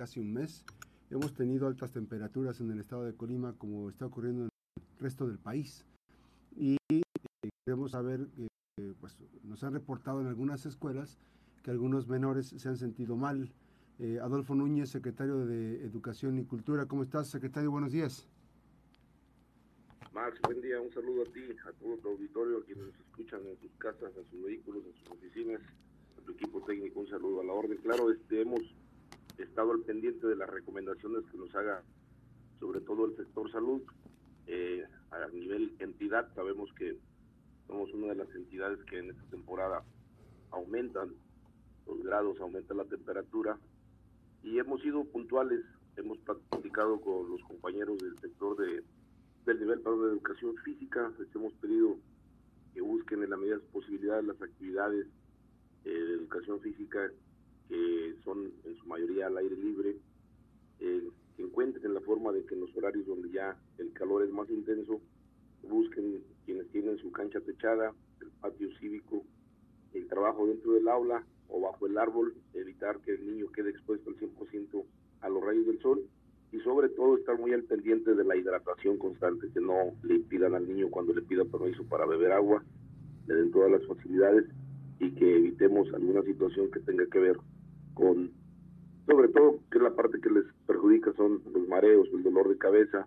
casi un mes. Hemos tenido altas temperaturas en el estado de Colima, como está ocurriendo en el resto del país. Y eh, queremos saber, eh, pues nos han reportado en algunas escuelas que algunos menores se han sentido mal. Eh, Adolfo Núñez, secretario de Educación y Cultura. ¿Cómo estás, secretario? Buenos días. Max, buen día. Un saludo a ti, a todo tu auditorio, a quienes nos escuchan en sus casas, en sus vehículos, en sus oficinas, a tu equipo técnico. Un saludo a la orden. Claro, este, hemos estado al pendiente de las recomendaciones que nos haga sobre todo el sector salud. Eh, a nivel entidad, sabemos que somos una de las entidades que en esta temporada aumentan los grados, aumenta la temperatura y hemos sido puntuales, hemos platicado con los compañeros del sector de, del nivel para de educación física, les hemos pedido que busquen en la medida de posibilidades las actividades eh, de educación física que son en su mayoría al aire libre, eh, que encuentren la forma de que en los horarios donde ya el calor es más intenso, busquen quienes tienen su cancha techada, el patio cívico, el trabajo dentro del aula o bajo el árbol, evitar que el niño quede expuesto al 100% a los rayos del sol y sobre todo estar muy al pendiente de la hidratación constante, que no le impidan al niño cuando le pida permiso para beber agua, le den todas las facilidades y que evitemos alguna situación que tenga que ver con, sobre todo que la parte que les perjudica son los mareos, el dolor de cabeza.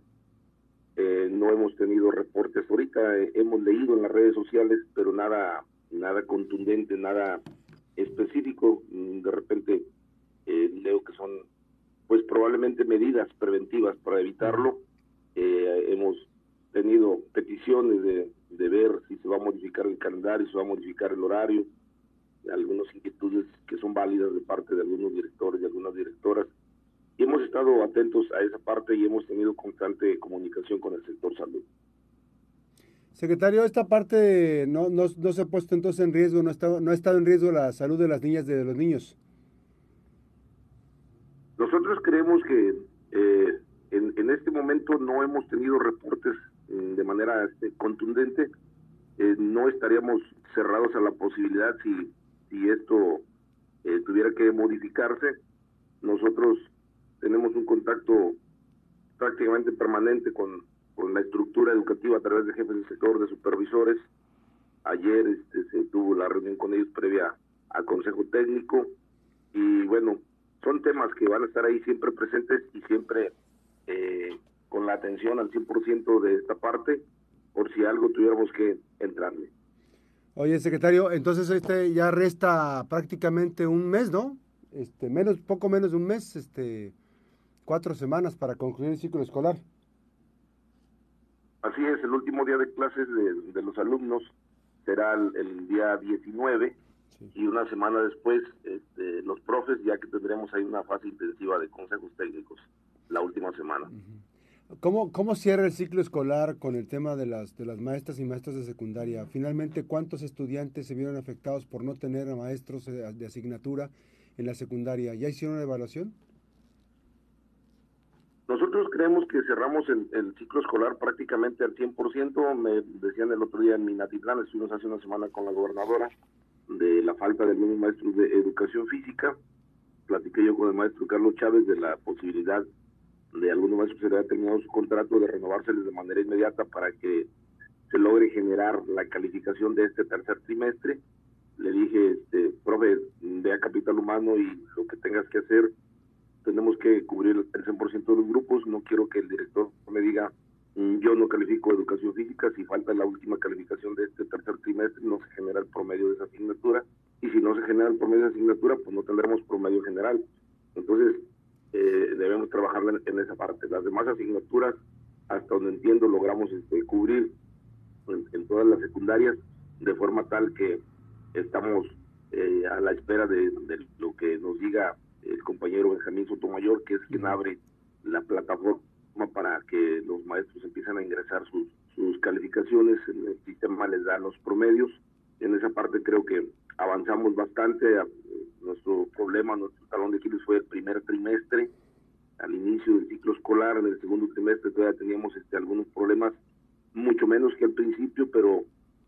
Eh, no hemos tenido reportes ahorita, eh, hemos leído en las redes sociales, pero nada, nada contundente, nada específico. Mm, de repente eh, leo que son, pues probablemente medidas preventivas para evitarlo. hemos tenido peticiones de, de ver si se va a modificar el calendario, si se va a modificar el horario algunas inquietudes que son válidas de parte de algunos directores y algunas directoras. Y hemos estado atentos a esa parte y hemos tenido constante comunicación con el sector salud. Secretario, esta parte no, no, se ha puesto entonces en riesgo, no, está, no ha estado en riesgo la salud de las niñas y de los niños. Nosotros creemos que eh, en, en, este momento no hemos tenido reportes mm, de manera este, contundente. Eh, no estaríamos cerrados a la posibilidad si si esto eh, tuviera que modificarse, nosotros tenemos un contacto prácticamente permanente con, con la estructura educativa a través de jefes del sector, de supervisores. Ayer este, se tuvo la reunión con ellos previa al Consejo Técnico y bueno, son temas que van a estar ahí siempre presentes y siempre eh, con la atención al 100% de esta parte por si algo tuviéramos que entrarle. Oye, secretario, entonces este ya resta prácticamente un mes, ¿no? Este, menos, poco menos de un mes, este, cuatro semanas para concluir el ciclo escolar. Así es, el último día de clases de, los alumnos será el, día 19 y una semana después este, los profes, ya que tendremos ahí una fase intensiva de consejos técnicos la última semana. ¿Cómo, ¿Cómo cierra el ciclo escolar con el tema de las, de las maestras y maestras de secundaria? Finalmente, ¿cuántos estudiantes se vieron afectados por no tener a maestros de, asignatura en la secundaria? ¿Ya hicieron una evaluación? Nosotros creemos que cerramos el, ciclo escolar prácticamente al 100%. Me decían el otro día en Minatitlán, estuvimos hace una semana con la gobernadora, de la falta de algunos maestros de educación física. Platiqué yo con el maestro Carlos Chávez de la posibilidad de algunos maestros se le terminado su contrato de renovárseles de manera inmediata para que se logre generar la calificación de este tercer trimestre. Le dije, este, profe, ve a Capital Humano y lo que tengas que hacer, tenemos que cubrir el 100% de los grupos. No quiero que el director me diga, mm, yo no califico educación física, si falta la última calificación de este tercer trimestre, no se genera el promedio de esa asignatura. Y si no se genera el promedio de asignatura, pues no tendremos promedio general. Entonces, eh, debemos trabajar en, esa parte. Las demás asignaturas, hasta donde entiendo, logramos este, cubrir en, todas las secundarias de forma tal que estamos eh, a la espera de, lo que nos diga el compañero Benjamín Sotomayor, que es quien abre la plataforma para que los maestros empiecen a ingresar sus, sus calificaciones, en el sistema les da los promedios. En esa parte creo que avanzamos bastante, nuestro problema, nuestro talón de Aquiles fue el primer trimestre, al inicio del ciclo escolar, en el segundo trimestre todavía teníamos este, algunos problemas, mucho menos que al principio, pero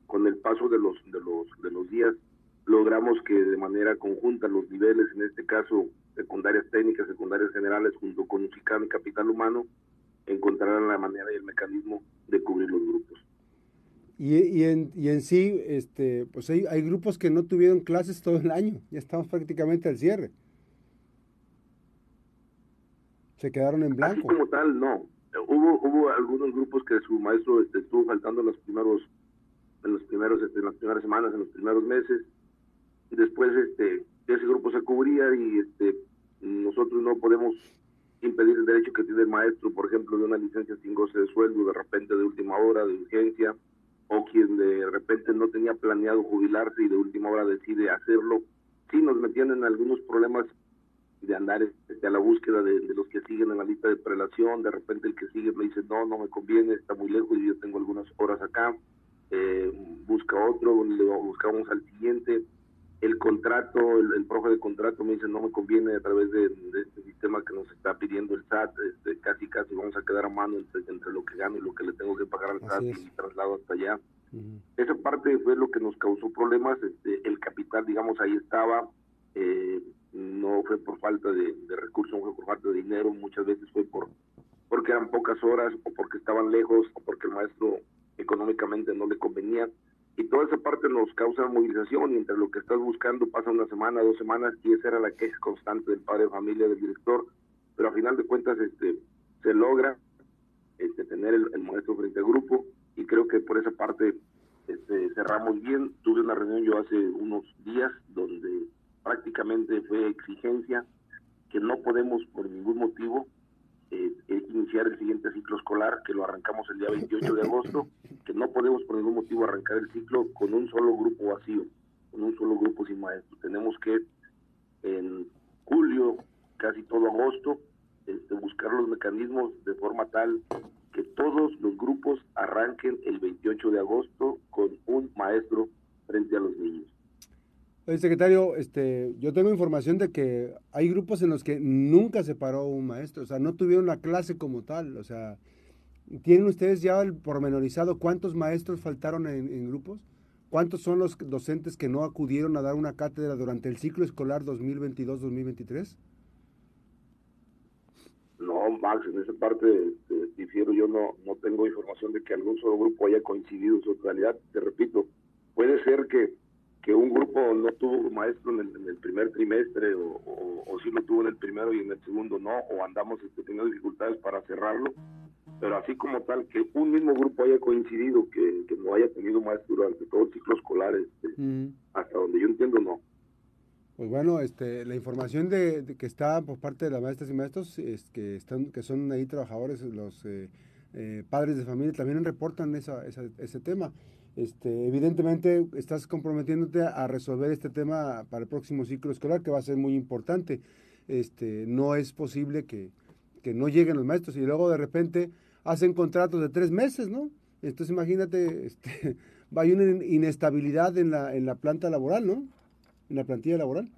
con el paso de los, de los, de los días logramos que de manera conjunta los niveles, en este caso secundarias técnicas, secundarias generales, junto con UCICAM y Capital Humano, encontrarán la manera y el mecanismo de cubrir los grupos. Y, y, en, y en sí, este, pues hay, hay grupos que no tuvieron clases todo el año, ya estamos prácticamente al cierre. Se quedaron en blanco. Así como tal, no. Hubo, hubo algunos grupos que su maestro este, estuvo faltando en los primeros, en los primeros, este, en las primeras semanas, en los primeros meses. Después, este, ese grupo se cubría y este, nosotros no podemos impedir el derecho que tiene el maestro, por ejemplo, de una licencia sin goce de sueldo, de repente de última hora, de urgencia, o quien de repente no tenía planeado jubilarse y de última hora decide hacerlo. Sí nos metían en algunos problemas de andar este, a la búsqueda de, los que siguen en la lista de prelación, de repente el que sigue me dice, no, no me conviene, está muy lejos y yo tengo algunas horas acá, eh, busca otro, le buscamos al siguiente, el contrato, el, profe de contrato me dice, no me conviene a través de, este sistema que nos está pidiendo el SAT, este, casi casi vamos a quedar a mano entre, lo que gano y lo que le tengo que pagar al SAT y traslado hasta allá. Esa parte fue lo que nos causó problemas, este, el capital, digamos, ahí estaba, eh, no fue por falta de, recursos, no fue por falta de dinero, muchas veces fue por porque eran pocas horas o porque estaban lejos o porque el maestro económicamente no le convenía. Y toda esa parte nos causa movilización y entre lo que estás buscando pasa una semana, dos semanas y esa era la queja constante del padre familia, del director. Pero a final de cuentas este, se logra este, tener el, maestro frente al grupo y creo que por esa parte este, cerramos bien. Tuve una reunión yo hace unos días donde prácticamente fue exigencia que no podemos por ningún motivo eh, iniciar el siguiente ciclo escolar, que lo arrancamos el día 28 de agosto, que no podemos por ningún motivo arrancar el ciclo con un solo grupo vacío, con un solo grupo sin maestro. Tenemos que en julio, casi todo agosto, este, buscar los mecanismos de forma tal que todos los grupos arranquen el 28 de agosto con un maestro frente a los niños. Oye, secretario, este, yo tengo información de que hay grupos en los que nunca se paró un maestro, o sea, no tuvieron la clase como tal, o sea, ¿tienen ustedes ya el pormenorizado cuántos maestros faltaron en, grupos? ¿Cuántos son los docentes que no acudieron a dar una cátedra durante el ciclo escolar 2022-2023? No, Max, en esa parte este, difiero, yo no, no tengo información de que algún solo grupo haya coincidido en su totalidad, te repito, puede ser que que un grupo no tuvo maestro en el, primer trimestre o, o, sí lo tuvo en el primero y en el segundo no, o andamos este, teniendo dificultades para cerrarlo, pero así como tal, que un mismo grupo haya coincidido, que, no haya tenido maestro durante todo el ciclo escolar, este, mm. hasta donde yo entiendo, no. Pues bueno, este, la información de, que está por parte de las maestras y maestros es que están, que son ahí trabajadores, los eh, eh, padres de familia también reportan esa, esa, ese tema. Este, evidentemente estás comprometiéndote a resolver este tema para el próximo ciclo escolar, que va a ser muy importante. Este, no es posible que, no lleguen los maestros y luego de repente hacen contratos de tres meses, ¿no? Entonces imagínate, este, a una inestabilidad en la, en la planta laboral, ¿no? En la plantilla laboral.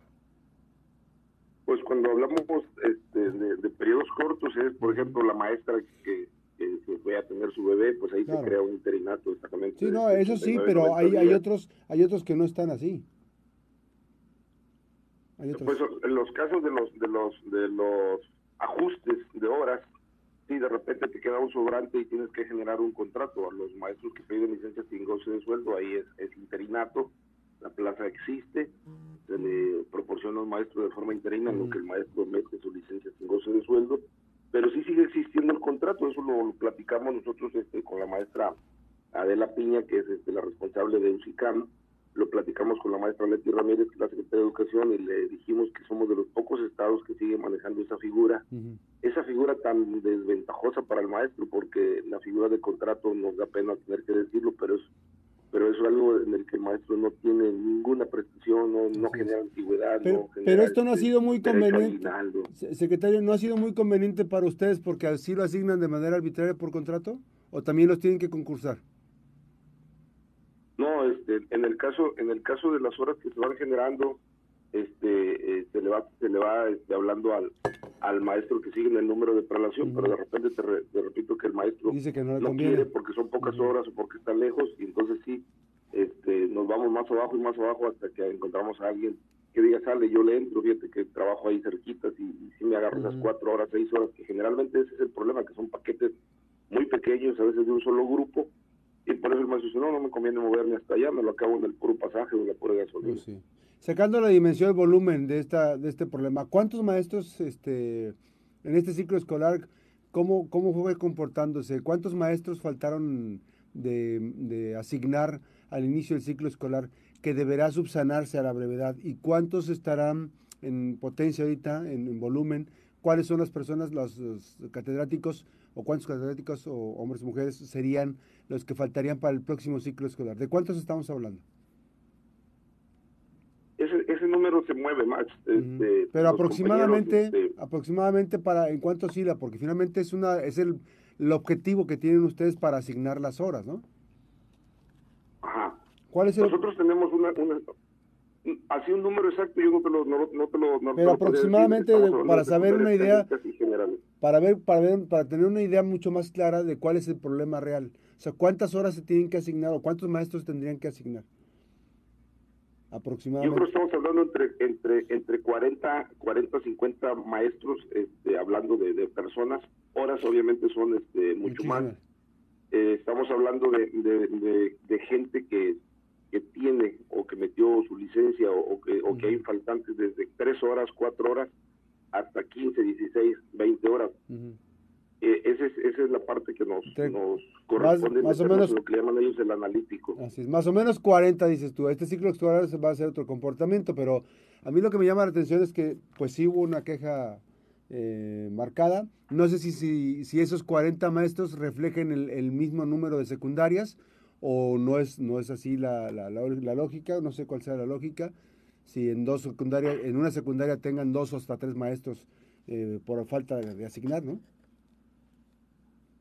Pues cuando hablamos este, de periodos cortos es, por ejemplo, la maestra que que fue a tener su bebé, pues ahí se crea un interinato exactamente. Sí, no, eso sí, pero hay, hay otros hay otros que no están así. Pues en los casos de los de los de los ajustes de horas, si de repente te queda un sobrante y tienes que generar un contrato a los maestros que piden licencia sin goce de sueldo, ahí es, es interinato, la plaza existe, se le proporciona un maestro de forma interina, en lo que el maestro mete su licencia sin goce de sueldo, pero sí sigue existiendo el contrato, eso lo, platicamos nosotros este, con la maestra Adela Piña, que es este, la responsable de UCICAM, lo platicamos con la maestra Leti Ramírez, que es la secretaria de Educación, y le dijimos que somos de los pocos estados que siguen manejando esa figura, esa figura tan desventajosa para el maestro, porque la figura de contrato nos da pena tener que decirlo, pero es pero es algo en el que el maestro no tiene ninguna prestación, no, genera antigüedad. Pero, pero esto no ha sido muy conveniente, secretario, ¿no ha sido muy conveniente para ustedes porque así lo asignan de manera arbitraria por contrato? ¿O también los tienen que concursar? No, este, en el caso en el caso de las horas que se van generando, este, eh, se le va se le va este, hablando al, al maestro que sigue en el número de prelación, pero de repente te, repito que el maestro Dice que no, quiere porque son pocas horas o porque está lejos y entonces sí, este, nos vamos más abajo y más abajo hasta que encontramos a alguien que diga sale, yo le entro, fíjate que trabajo ahí cerquitas y, si me agarro esas cuatro horas, seis horas, que generalmente ese es el problema, que son paquetes muy pequeños, a veces de un solo grupo, y por eso el maestro no, no me conviene moverme hasta allá, me lo acabo en el puro pasaje o la pura gasolina. Pues sí. Sacando la dimensión, el volumen de, esta, de este problema, ¿cuántos maestros este, en este ciclo escolar, cómo, cómo fue comportándose? ¿Cuántos maestros faltaron de asignar al inicio del ciclo escolar que deberá subsanarse a la brevedad? ¿Y cuántos estarán en potencia ahorita, en, volumen? ¿Cuáles son las personas, los, catedráticos, o cuántos catedráticos o hombres y mujeres serían los que faltarían para el próximo ciclo escolar? ¿De cuántos estamos hablando? ese, número se mueve más. Este, Pero aproximadamente, este, aproximadamente para en cuánto oscila, porque finalmente es una es el, el, objetivo que tienen ustedes para asignar las horas, ¿no? Ajá. ¿Cuál es el... Nosotros tenemos una, así un número exacto yo no te lo no, te lo Pero aproximadamente para saber una idea para ver para ver para tener una idea mucho más clara de cuál es el problema real. O sea, cuántas horas se tienen que asignar o cuántos maestros tendrían que asignar. Aproximadamente. Yo creo que estamos hablando entre entre entre 40, 40 50 maestros, este, hablando de, personas. Horas obviamente son este, mucho más. Eh, estamos hablando de, de, gente que, que, tiene o que metió su licencia o, que, o que hay faltantes desde 3 horas, 4 horas hasta 15, 16, 20 horas. Eh, esa, es, esa es la parte que nos, nos corresponde más, o menos lo que llaman ellos el analítico. Así es, más o menos 40 dices tú. Este ciclo escolar va a ser otro comportamiento, pero a mí lo que me llama la atención es que pues sí hubo una queja eh, marcada. No sé si, si, si, esos 40 maestros reflejen el, el, mismo número de secundarias o no es, no es así la, la, la, lógica, no sé cuál sea la lógica. Si en dos secundarias, en una secundaria tengan dos o hasta tres maestros eh, por falta de asignar, ¿no?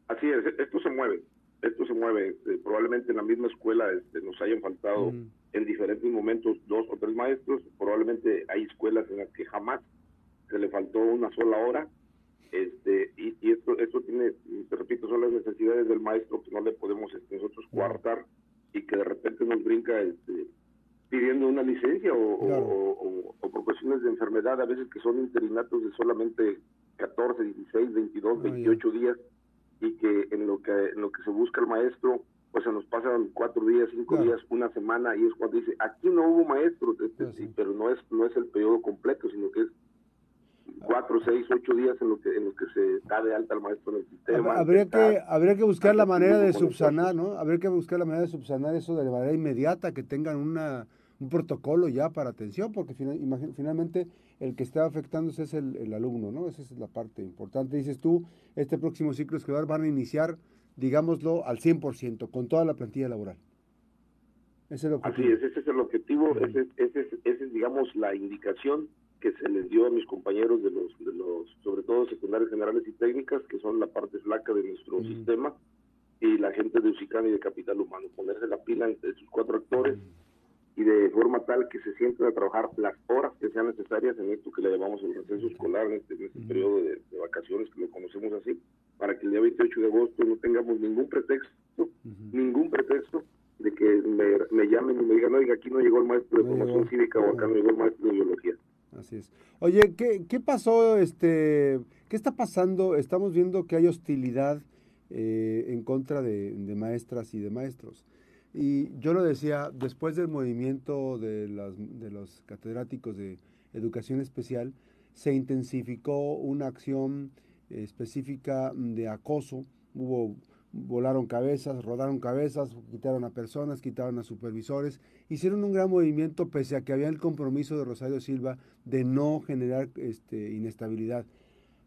Así es, esto se mueve, esto se mueve. Este, probablemente en la misma escuela este, nos hayan faltado en diferentes momentos dos o tres maestros. Probablemente hay escuelas en las que jamás se le faltó una sola hora. Este, y, esto, esto tiene, te repito, son las necesidades del maestro que no le podemos este, nosotros coartar y que de repente nos brinca este, pidiendo una licencia o, o, por cuestiones de enfermedad, a veces que son interinatos de solamente 14, 16, 22, 28 días y que en lo que en lo que se busca el maestro pues se nos pasan cuatro días cinco días una semana y es cuando dice aquí no hubo maestros este, sí, pero no es no es el periodo completo sino que es cuatro seis ocho días en lo que en lo que se da de alta al maestro en el sistema habría que habría que buscar la manera de subsanar no habría que buscar la manera de subsanar eso de manera inmediata que tengan una un protocolo ya para atención porque finalmente el que está afectándose es el, alumno, ¿no? Esa es la parte importante. Dices tú, este próximo ciclo escolar van a iniciar, digámoslo, al 100%, con toda la plantilla laboral. Ese es el objetivo. Así es, ese es el objetivo, ese, es, digamos, la indicación que se les dio a mis compañeros de los, de los sobre todo secundarios generales y técnicas, que son la parte flaca de nuestro sistema, y la gente de Usicana y de Capital Humano, ponerse la pila entre sus cuatro actores y de forma tal que se sienten a trabajar las horas que sean necesarias en esto que le llamamos el receso escolar, en este, este periodo de, vacaciones que lo conocemos así, para que el día 28 de agosto no tengamos ningún pretexto, ningún pretexto de que me, llamen y me digan, oiga, aquí no llegó el maestro de formación cívica o acá no llegó el maestro de biología. Así es. Oye, ¿qué, pasó? este ¿Qué está pasando? Estamos viendo que hay hostilidad eh, en contra de, maestras y de maestros. Y yo lo decía, después del movimiento de, de los catedráticos de educación especial, se intensificó una acción específica de acoso. Hubo, volaron cabezas, rodaron cabezas, quitaron a personas, quitaron a supervisores. Hicieron un gran movimiento pese a que había el compromiso de Rosario Silva de no generar este, inestabilidad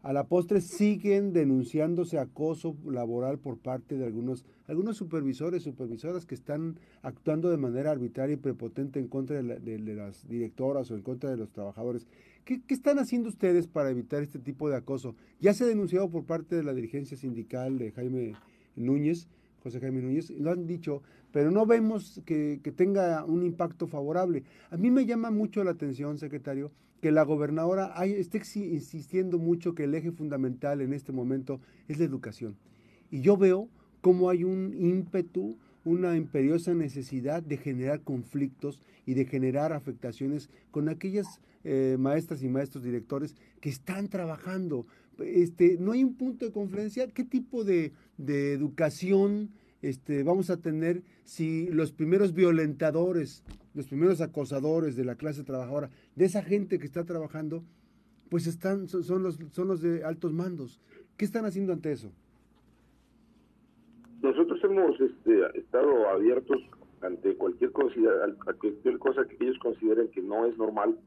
a la postre siguen denunciándose acoso laboral por parte de algunos, algunos supervisores, supervisoras que están actuando de manera arbitraria y prepotente en contra de, las directoras o en contra de los trabajadores. ¿Qué, están haciendo ustedes para evitar este tipo de acoso? Ya se ha denunciado por parte de la dirigencia sindical de Jaime Núñez, José Jaime Núñez, lo han dicho, pero no vemos que, que tenga un impacto favorable. A mí me llama mucho la atención, secretario, que la gobernadora hay, esté insistiendo mucho que el eje fundamental en este momento es la educación. Y yo veo cómo hay un ímpetu, una imperiosa necesidad de generar conflictos y de generar afectaciones con aquellas eh, maestras y maestros directores que están trabajando. Este, no hay un punto de confluencia. ¿Qué tipo de, educación este, vamos a tener si los primeros violentadores, los primeros acosadores de la clase trabajadora, de esa gente que está trabajando, pues están, son, los, son los de altos mandos? ¿Qué están haciendo ante eso? Nosotros hemos este, estado abiertos ante cualquier cosa, cualquier cosa que ellos consideren que no es normal,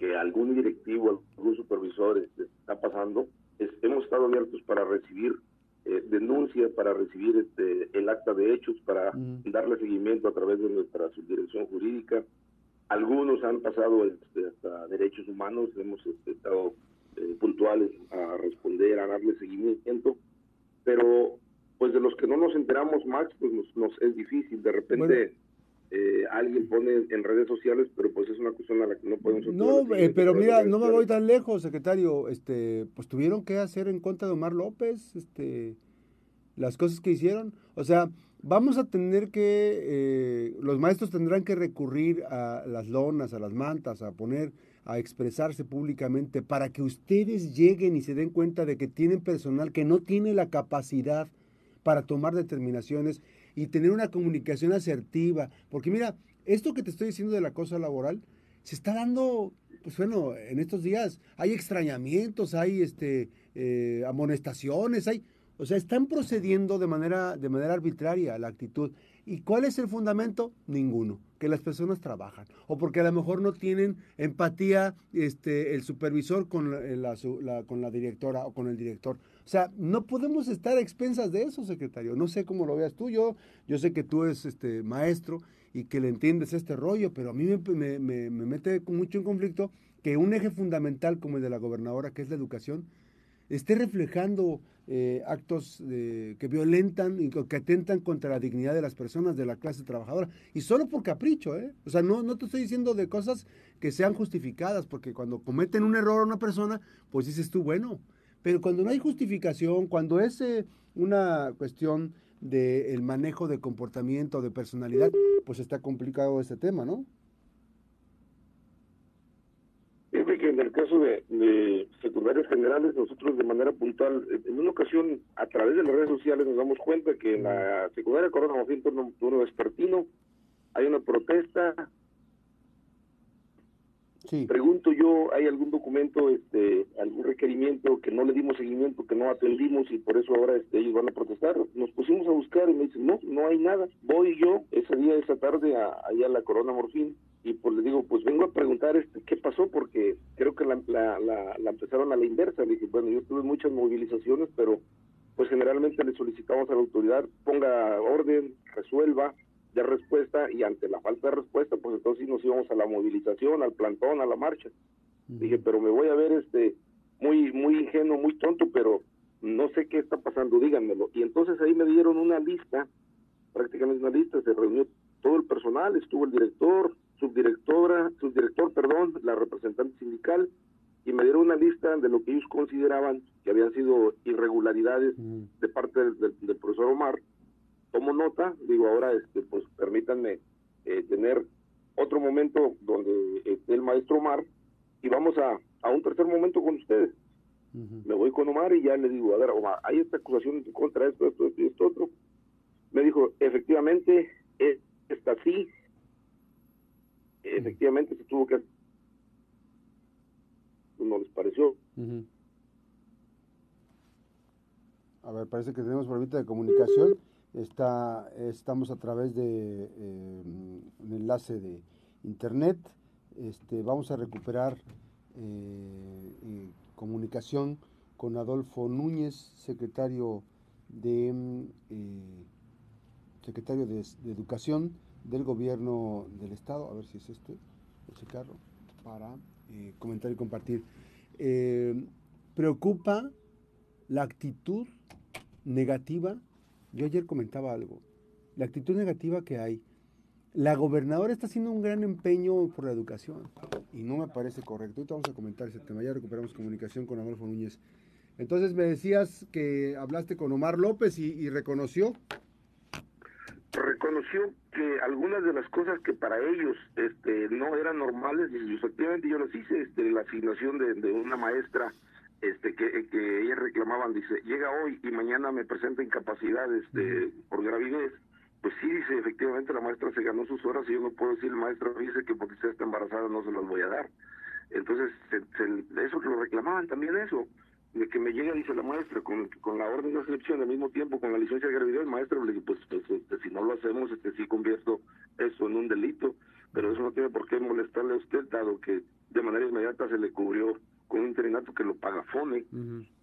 que algún directivo, algún supervisor este, está pasando, hemos estado abiertos para recibir eh, denuncia, para recibir este, el acta de hechos, para darle seguimiento a través de nuestra subdirección jurídica. Algunos han pasado este, hasta derechos humanos, hemos este, estado eh, puntuales a responder, a darle seguimiento, pero pues de los que no nos enteramos, Max, pues nos, es difícil. De repente eh, alguien pone en redes sociales, pero pues es una cuestión a la que no podemos... No, eh, pero mira, no me voy tan lejos, secretario. Este, pues tuvieron que hacer en contra de Omar López, este, las cosas que hicieron. O sea, vamos a tener que, eh, los maestros tendrán que recurrir a las lonas, a las mantas, a poner, a expresarse públicamente para que ustedes lleguen y se den cuenta de que tienen personal que no tiene la capacidad para tomar determinaciones y tener una comunicación asertiva. Porque mira, esto que te estoy diciendo de la cosa laboral, se está dando, pues bueno, en estos días hay extrañamientos, hay este, eh, amonestaciones, hay, o sea, están procediendo de manera, de manera arbitraria la actitud. ¿Y cuál es el fundamento? Ninguno, que las personas trabajan. O porque a lo mejor no tienen empatía este, el supervisor con la, con la directora o con el director. O sea, no podemos estar a expensas de eso, secretario. No sé cómo lo veas tú. Yo, yo sé que tú eres este, maestro y que le entiendes este rollo, pero a mí me, me, me mete mucho en conflicto que un eje fundamental como el de la gobernadora, que es la educación, esté reflejando eh, actos que violentan y que atentan contra la dignidad de las personas de la clase trabajadora. Y solo por capricho, ¿eh? O sea, no, no te estoy diciendo de cosas que sean justificadas, porque cuando cometen un error a una persona, pues dices tú, bueno, pero cuando no hay justificación, cuando es eh, una cuestión del manejo de comportamiento, de personalidad, pues está complicado este tema, ¿no? Fíjate que en el caso de, secundarios generales, nosotros de manera puntual, en una ocasión, a través de las redes sociales, nos damos cuenta que en la secundaria Corona Joaquín Turno Vespertino hay una protesta Pregunto yo, ¿hay algún documento, este, algún requerimiento que no le dimos seguimiento, que no atendimos y por eso ahora este, ellos van a protestar? Nos pusimos a buscar y me dicen, no, no hay nada. Voy yo ese día, esa tarde, a, allá a la Corona Morfín y pues le digo, pues vengo a preguntar este, qué pasó porque creo que la, la, la, empezaron a la inversa. Le dije, bueno, yo tuve muchas movilizaciones, pero pues generalmente le solicitamos a la autoridad ponga orden, resuelva, de respuesta y ante la falta de respuesta, pues entonces nos íbamos a la movilización, al plantón, a la marcha. Dije, pero me voy a ver este muy muy ingenuo, muy tonto, pero no sé qué está pasando, díganmelo. Y entonces ahí me dieron una lista, prácticamente una lista, se reunió todo el personal, estuvo el director, subdirectora, subdirector, perdón, la representante sindical, y me dieron una lista de lo que ellos consideraban que habían sido irregularidades de parte del profesor Omar, tomo nota, digo ahora, este, pues permítanme eh, tener otro momento donde esté el maestro Omar y vamos a, a un tercer momento con ustedes. Me voy con Omar y ya le digo, a ver, Omar, hay esta acusación contra esto, esto, esto y esto otro. Me dijo, efectivamente, es, está así, efectivamente se tuvo que no les pareció. A ver, parece que tenemos problemita de comunicación. Está, estamos a través de eh, un enlace de internet. Este, vamos a recuperar eh, eh, comunicación con Adolfo Núñez, secretario de secretario de, Educación del Gobierno del Estado. A ver si es este, ese carro, para comentar y compartir. preocupa la actitud negativa yo ayer comentaba algo. La actitud negativa que hay. La gobernadora está haciendo un gran empeño por la educación y no me parece correcto. Ahorita vamos a comentar ese tema. Ya recuperamos comunicación con Adolfo Núñez. Entonces me decías que hablaste con Omar López y, reconoció. reconoció que algunas de las cosas que para ellos este, no eran normales, y efectivamente yo las hice, este, la asignación de, de una maestra este que, que ellas reclamaban, dice, llega hoy y mañana me presenta incapacidad este, por gravidez, pues sí, dice, efectivamente la maestra se ganó sus horas y yo no puedo decir, maestra dice que porque usted está embarazada no se las voy a dar. Entonces, se, se, eso lo reclamaban también eso, de que me llega, dice la maestra, con, con la orden de excepción al mismo tiempo con la licencia de gravidez, maestra, le dije, pues, pues este, si no lo hacemos, este sí convierto eso en un delito, pero eso no tiene por qué molestarle a usted, dado que de manera inmediata se le cubrió con un interinato que lo paga FONE.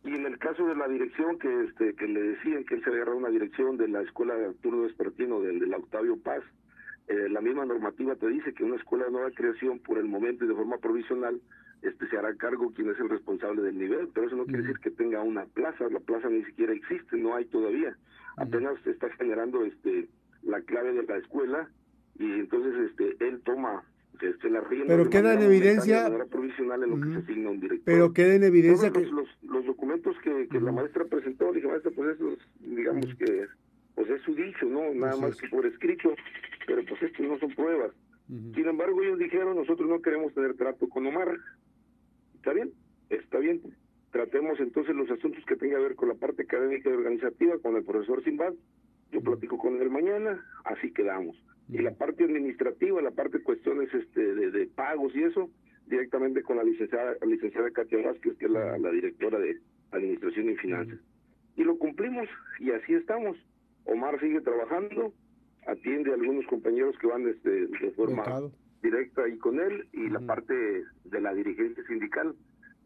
Y en el caso de la dirección, que este que le decían que él se agarrado una dirección de la escuela de Arturo Despertino, del, del Octavio Paz, eh, la misma normativa te dice que una escuela de nueva creación, por el momento y de forma provisional, este se hará cargo quien es el responsable del nivel, pero eso no quiere decir que tenga una plaza, la plaza ni siquiera existe, no hay todavía. Apenas se está generando este la clave de la escuela y entonces este él toma este, la pero queda en evidencia provisional en lo que se asigna un director. pero queda en evidencia que... los, los, documentos que, que la maestra presentó dije maestra pues esos digamos que pues es su dicho no nada más que por escrito pero pues estos no son pruebas sin embargo ellos dijeron nosotros no queremos tener trato con Omar está bien está bien. Tratemos entonces los asuntos que tenga que ver con la parte académica y organizativa con el profesor Simbad yo platico con él mañana así quedamos y la parte administrativa, la parte de cuestiones este, de, pagos y eso, directamente con la licenciada, licenciada Katia Vázquez, que es la, directora de Administración y Finanzas. Y lo cumplimos y así estamos. Omar sigue trabajando, atiende a algunos compañeros que van este, de forma directa ahí con él y la parte de la dirigencia sindical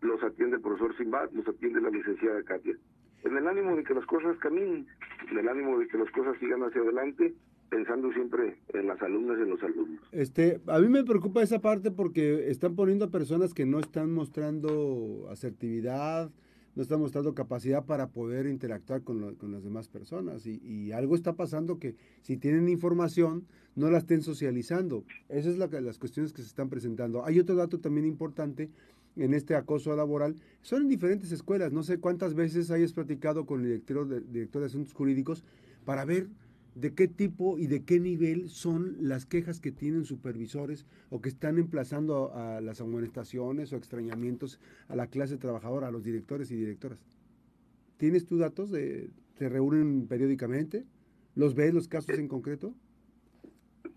los atiende el profesor Simbat, los atiende la licenciada Katia. En el ánimo de que las cosas caminen, en el ánimo de que las cosas sigan hacia adelante pensando siempre en las alumnas y en los alumnos. Este, a mí me preocupa esa parte porque están poniendo a personas que no están mostrando asertividad, no están mostrando capacidad para poder interactuar con, con las demás personas y, algo está pasando que si tienen información no la estén socializando. Esas son las cuestiones que se están presentando. Hay otro dato también importante en este acoso laboral. Son en diferentes escuelas. No sé cuántas veces hayas platicado con el director de, director de asuntos jurídicos para ver de qué tipo y de qué nivel son las quejas que tienen supervisores o que están emplazando a, las amonestaciones o extrañamientos a la clase trabajadora, a los directores y directoras. ¿Tienes tus datos? De, ¿Se reúnen periódicamente? ¿Los ves los casos en concreto?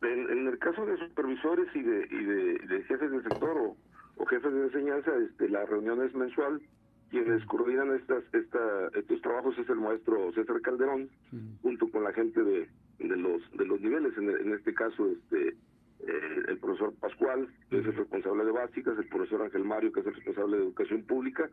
En, el caso de supervisores y de, y de, jefes del sector o, o, jefes de enseñanza, este, la reunión es mensual quienes coordinan estas, esta, estos trabajos es el maestro César Calderón, junto con la gente de, de, los, de los niveles, en, este caso este eh, el profesor Pascual, que es el responsable de básicas, el profesor Ángel Mario, que es el responsable de educación pública,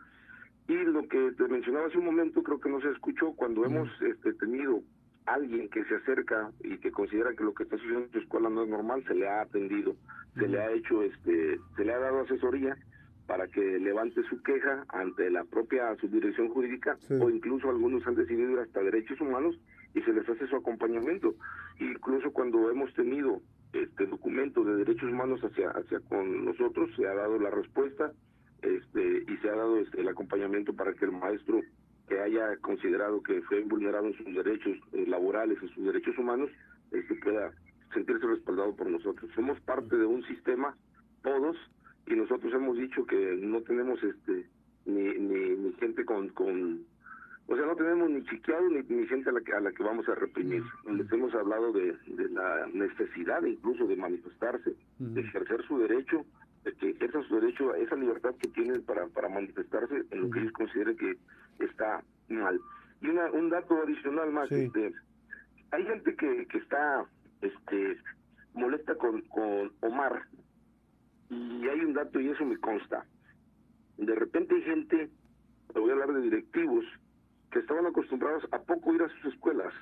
y lo que te mencionaba hace un momento, creo que no se escuchó, cuando hemos este, tenido alguien que se acerca y que considera que lo que está sucediendo en tu escuela no es normal, se le ha atendido, se le ha hecho, este, se le ha dado asesoría, para que levante su queja ante la propia subdirección jurídica o incluso algunos han decidido ir hasta derechos humanos y se les hace su acompañamiento. Incluso cuando hemos tenido este documento de derechos humanos hacia hacia con nosotros se ha dado la respuesta este y se ha dado este, el acompañamiento para que el maestro que haya considerado que fue vulnerado en sus derechos eh, laborales y sus derechos humanos este pueda sentirse respaldado por nosotros. Somos parte de un sistema todos y nosotros hemos dicho que no tenemos este ni, ni, gente con, con o sea no tenemos ni chiqueado ni, ni gente a la que a la que vamos a reprimir. Les hemos hablado de, de la necesidad incluso de manifestarse de ejercer su derecho de que ejerzan su derecho a esa libertad que tienen para para manifestarse en lo que ellos consideren que está mal. Y una, un dato adicional más este hay gente que, que está este molesta con, con Omar y hay un dato y eso me consta. De repente hay gente, te voy a hablar de directivos, que estaban acostumbrados a poco ir a sus escuelas,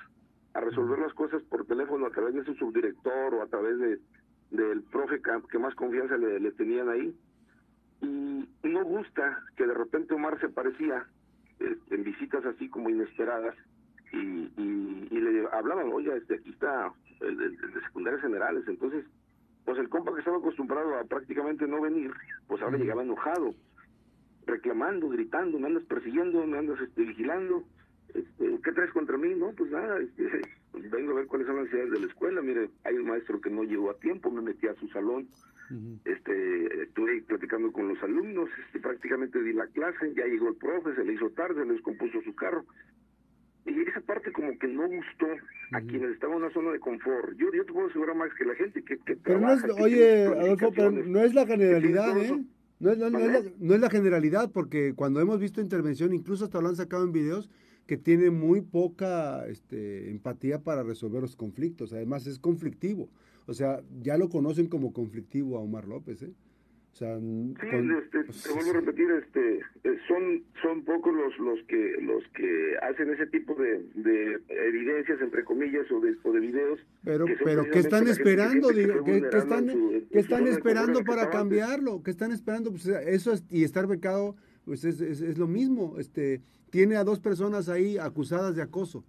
a resolver las cosas por teléfono a través de su subdirector o a través de del profe que más confianza le, tenían ahí. Y no gusta que de repente Omar se aparecía este, en visitas así como inesperadas y, y, le hablaban, oye, este, aquí está el de secundarias generales, entonces pues el compa que estaba acostumbrado a prácticamente no venir, pues ahora llegaba enojado, reclamando, gritando, me andas persiguiendo, me andas este, vigilando. este, ¿qué traes contra mí? No, pues nada, este, pues vengo a ver cuáles son las necesidades de la escuela. Mire, hay un maestro que no llegó a tiempo, me metí a su salón, este, estuve platicando con los alumnos, este, prácticamente di la clase, ya llegó el profe, se le hizo tarde, le descompuso su carro. Y esa parte como que no gustó a quienes estaban en una zona de confort. Yo, yo te puedo asegurar más que la gente que, que Pero no es, oye, Adolfo, pero no es la generalidad, ¿eh? No es, la, no, es la, no es la generalidad, porque cuando hemos visto intervención, incluso hasta lo han sacado en videos, que tiene muy poca este, empatía para resolver los conflictos. Además, es conflictivo. O sea, ya lo conocen como conflictivo a Omar López, ¿eh? O sea, sí, este, pues, te vuelvo a repetir, este, eh, son son pocos los los que los que hacen ese tipo de, de evidencias entre comillas o de, o de videos. Pero pero qué están esperando, que, digo, ¿qué, están qué están esperando para cambiarlo? ¿Qué están esperando? Pues eso es, y estar becado pues es, es, es lo mismo, este tiene a dos personas ahí acusadas de acoso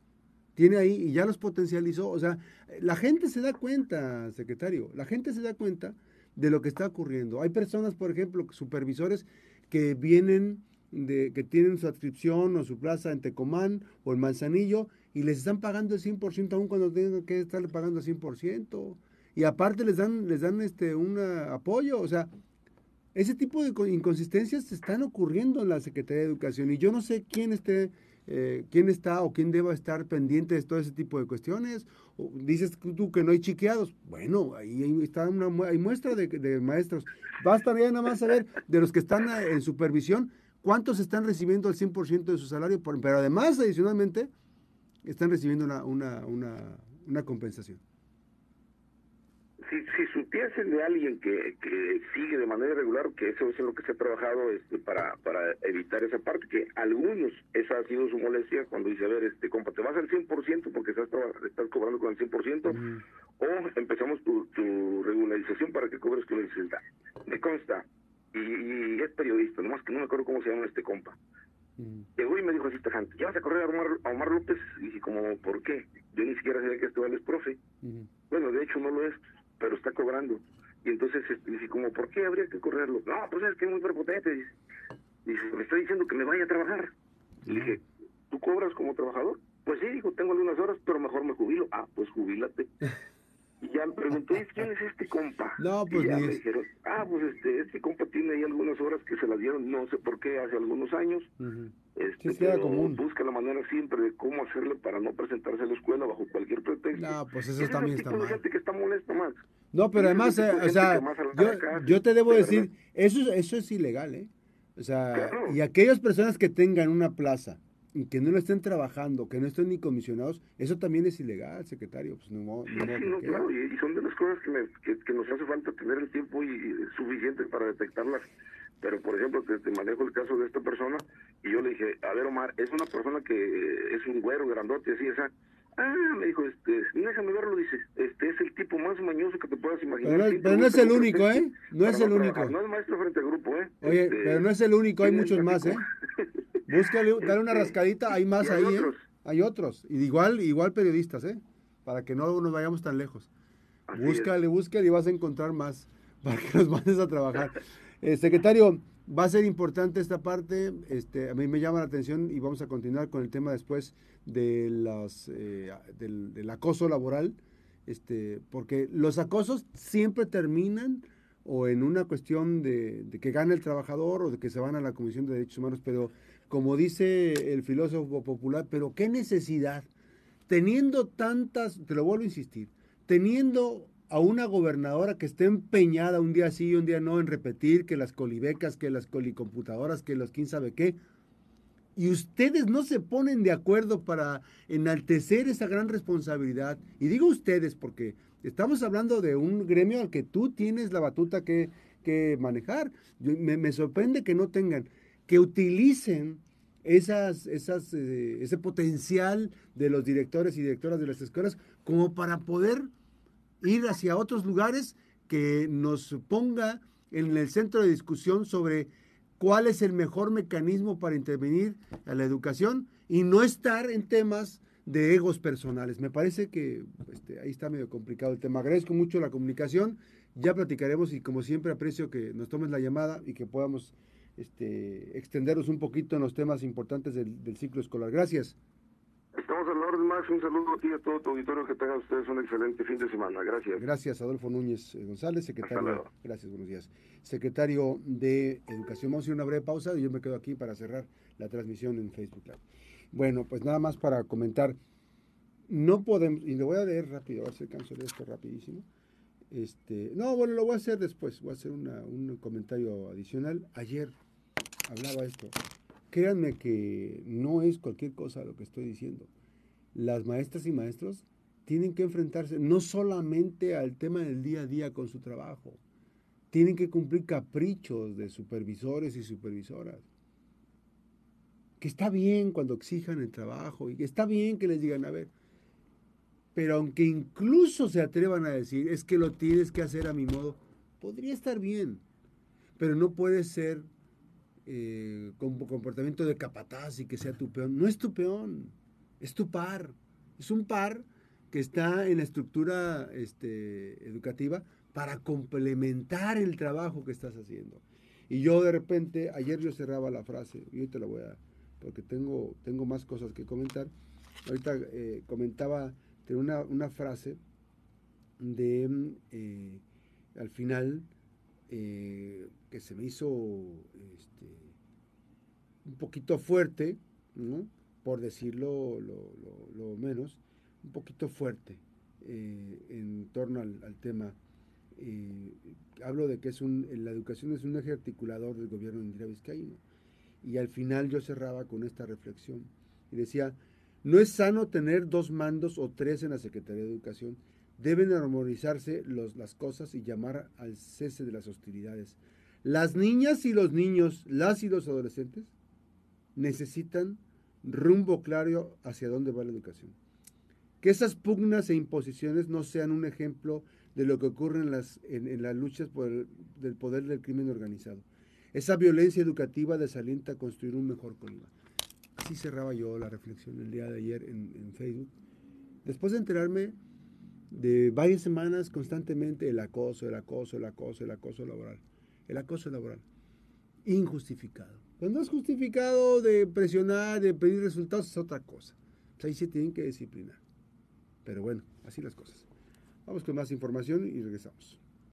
tiene ahí y ya los potencializó. O sea, la gente se da cuenta, secretario, la gente se da cuenta de lo que está ocurriendo. Hay personas, por ejemplo, supervisores que vienen, de, que tienen su adscripción o su plaza en Tecomán o en Manzanillo y les están pagando el 100% aún cuando tienen que estarle pagando el 100%. Y aparte les dan, les dan este, un apoyo. O sea, ese tipo de inconsistencias están ocurriendo en la Secretaría de Educación y yo no sé quién esté eh, quién está o quién deba estar pendiente de todo ese tipo de cuestiones. O dices tú que no hay chiqueados. Bueno, ahí está una hay muestra de, maestros. Basta ya nada más saber de los que están eh, en supervisión cuántos están recibiendo el 100% de su salario, pero además, adicionalmente, están recibiendo una, una, una, una compensación si, si supiesen de alguien que, que sigue de manera regular, que eso es en lo que se ha trabajado este, para, para evitar esa parte, que algunos, esa ha sido su molestia cuando dice, a ver, este compa, te vas al 100% porque estás, estás cobrando con el 100%, o empezamos tu, tu regularización para que cobres con el 60. Me consta, y, es periodista, nomás que no me acuerdo cómo se llama este compa. Llegó y me dijo así tajante, ¿ya vas a correr a Omar, a Omar López? Y dije, como, ¿por qué? Yo ni siquiera sabía que este vale es profe. Bueno, de hecho no lo es pero está cobrando. Y entonces este, dice, como, ¿por qué habría que correrlo? No, pues es que es muy prepotente. Dice, dice, me está diciendo que me vaya a trabajar. Y dije, ¿tú cobras como trabajador? Pues sí, dijo, tengo algunas horas, pero mejor me jubilo. Ah, pues jubílate. Y ya me pregunté, ¿quién es este compa? No, pues y ya me dijeron, ah, pues este, este compa tiene ahí algunas horas que se las dieron, no sé por qué, hace algunos años. Este, común. busca la manera siempre de cómo hacerle para no presentarse a la escuela bajo cualquier pretexto. No, pues eso también está mal. gente que está molesta más. No, pero además, eh, o sea, yo, yo, te debo decir, eso, eso es ilegal, ¿eh? O sea, y aquellas personas que tengan una plaza y que no lo estén trabajando, que no estén ni comisionados, eso también es ilegal, secretario. Pues no, sí, no, claro, y, son de las cosas que, que, nos hace falta tener el tiempo y, suficiente para detectarlas. Pero, por ejemplo, te, te, manejo el caso de esta persona y yo le dije, a ver, Omar, es una persona que es un güero grandote, así, esa. Ah, me dijo, este, déjame verlo, dice, este es el tipo más mañoso que te puedas imaginar. Pero, no es el único, ¿eh? No es el único. No es maestro frente al grupo, ¿eh? Oye, este, pero no es el único, hay muchos más, ¿eh? Búscale, dale una rascadita, hay más ahí, ¿eh? Hay otros. Y igual, igual periodistas, ¿eh? Para que no nos vayamos tan lejos. búscale, búscale y vas a encontrar más para que nos mandes a trabajar. Eh, secretario, va a ser importante esta parte. Este, a mí me llama la atención y vamos a continuar con el tema después de los, eh, del, acoso laboral, este, porque los acosos siempre terminan o en una cuestión de, de que gane el trabajador o de que se van a la Comisión de Derechos Humanos, pero como dice el filósofo popular, pero qué necesidad, teniendo tantas, te lo vuelvo a insistir, teniendo a una gobernadora que esté empeñada un día sí y un día no en repetir que las colibecas, que las colicomputadoras, que los quién sabe qué, y ustedes no se ponen de acuerdo para enaltecer esa gran responsabilidad. Y digo ustedes porque estamos hablando de un gremio al que tú tienes la batuta que, que manejar. me, me sorprende que no tengan que utilicen esas, esas, eh, ese potencial de los directores y directoras de las escuelas como para poder ir hacia otros lugares que nos ponga en el centro de discusión sobre cuál es el mejor mecanismo para intervenir a la educación y no estar en temas de egos personales. Me parece que este, ahí está medio complicado el tema. Agradezco mucho la comunicación. Ya platicaremos y como siempre aprecio que nos tomes la llamada y que podamos este, extendernos un poquito en los temas importantes del, ciclo escolar. Gracias. Estamos Max. Un saludo a ti y a todo tu auditorio. Que tengan ustedes un excelente fin de semana. Gracias. Gracias, Adolfo Núñez González, secretario. Gracias, buenos días. Secretario de Educación. Vamos a a una breve pausa y yo me quedo aquí para cerrar la transmisión en Facebook Live. Bueno, pues nada más para comentar. No podemos, y le voy a leer rápido, a ver si alcanzo de esto rapidísimo. Este, no, bueno, lo voy a hacer después, voy a hacer un comentario adicional. Ayer hablaba esto. Créanme que no es cualquier cosa lo que estoy diciendo. Las maestras y maestros tienen que enfrentarse no solamente al tema del día a día con su trabajo, tienen que cumplir caprichos de supervisores y supervisoras. Que está bien cuando exijan el trabajo y que está bien que les digan, a ver, pero aunque incluso se atrevan a decir, es que lo tienes que hacer a mi modo, podría estar bien, pero no puede ser eh, con comportamiento de capataz y que sea tu peón. No es tu peón, es tu par. Es un par que está en la estructura este, educativa para complementar el trabajo que estás haciendo. Y yo de repente, ayer yo cerraba la frase, y hoy te la voy a, porque tengo, tengo más cosas que comentar. Ahorita eh, comentaba una, una frase de, eh, al final, eh, que se me hizo este, un poquito fuerte, por decirlo lo, menos, un poquito fuerte eh, en torno al, tema. hablo de que es un, la educación es un eje articulador del gobierno de Indira Vizcaíno. Y al final yo cerraba con esta reflexión y decía, no es sano tener dos mandos o tres en la Secretaría de Educación. Deben armonizarse las cosas y llamar al cese de las hostilidades. Las niñas y los niños, las y los adolescentes, necesitan rumbo claro hacia dónde va la educación. Que esas pugnas e imposiciones no sean un ejemplo de lo que ocurre en las, en, las luchas por del poder del crimen organizado. Esa violencia educativa desalienta construir un mejor Colima. Así cerraba yo la reflexión el día de ayer en, Facebook. Después de enterarme de varias semanas constantemente el acoso, el acoso, el acoso, el acoso laboral. El acoso laboral. Injustificado. Cuando es justificado de presionar, de pedir resultados, es otra cosa. ahí se tienen que disciplinar. Pero bueno, así las cosas. Vamos con más información y regresamos.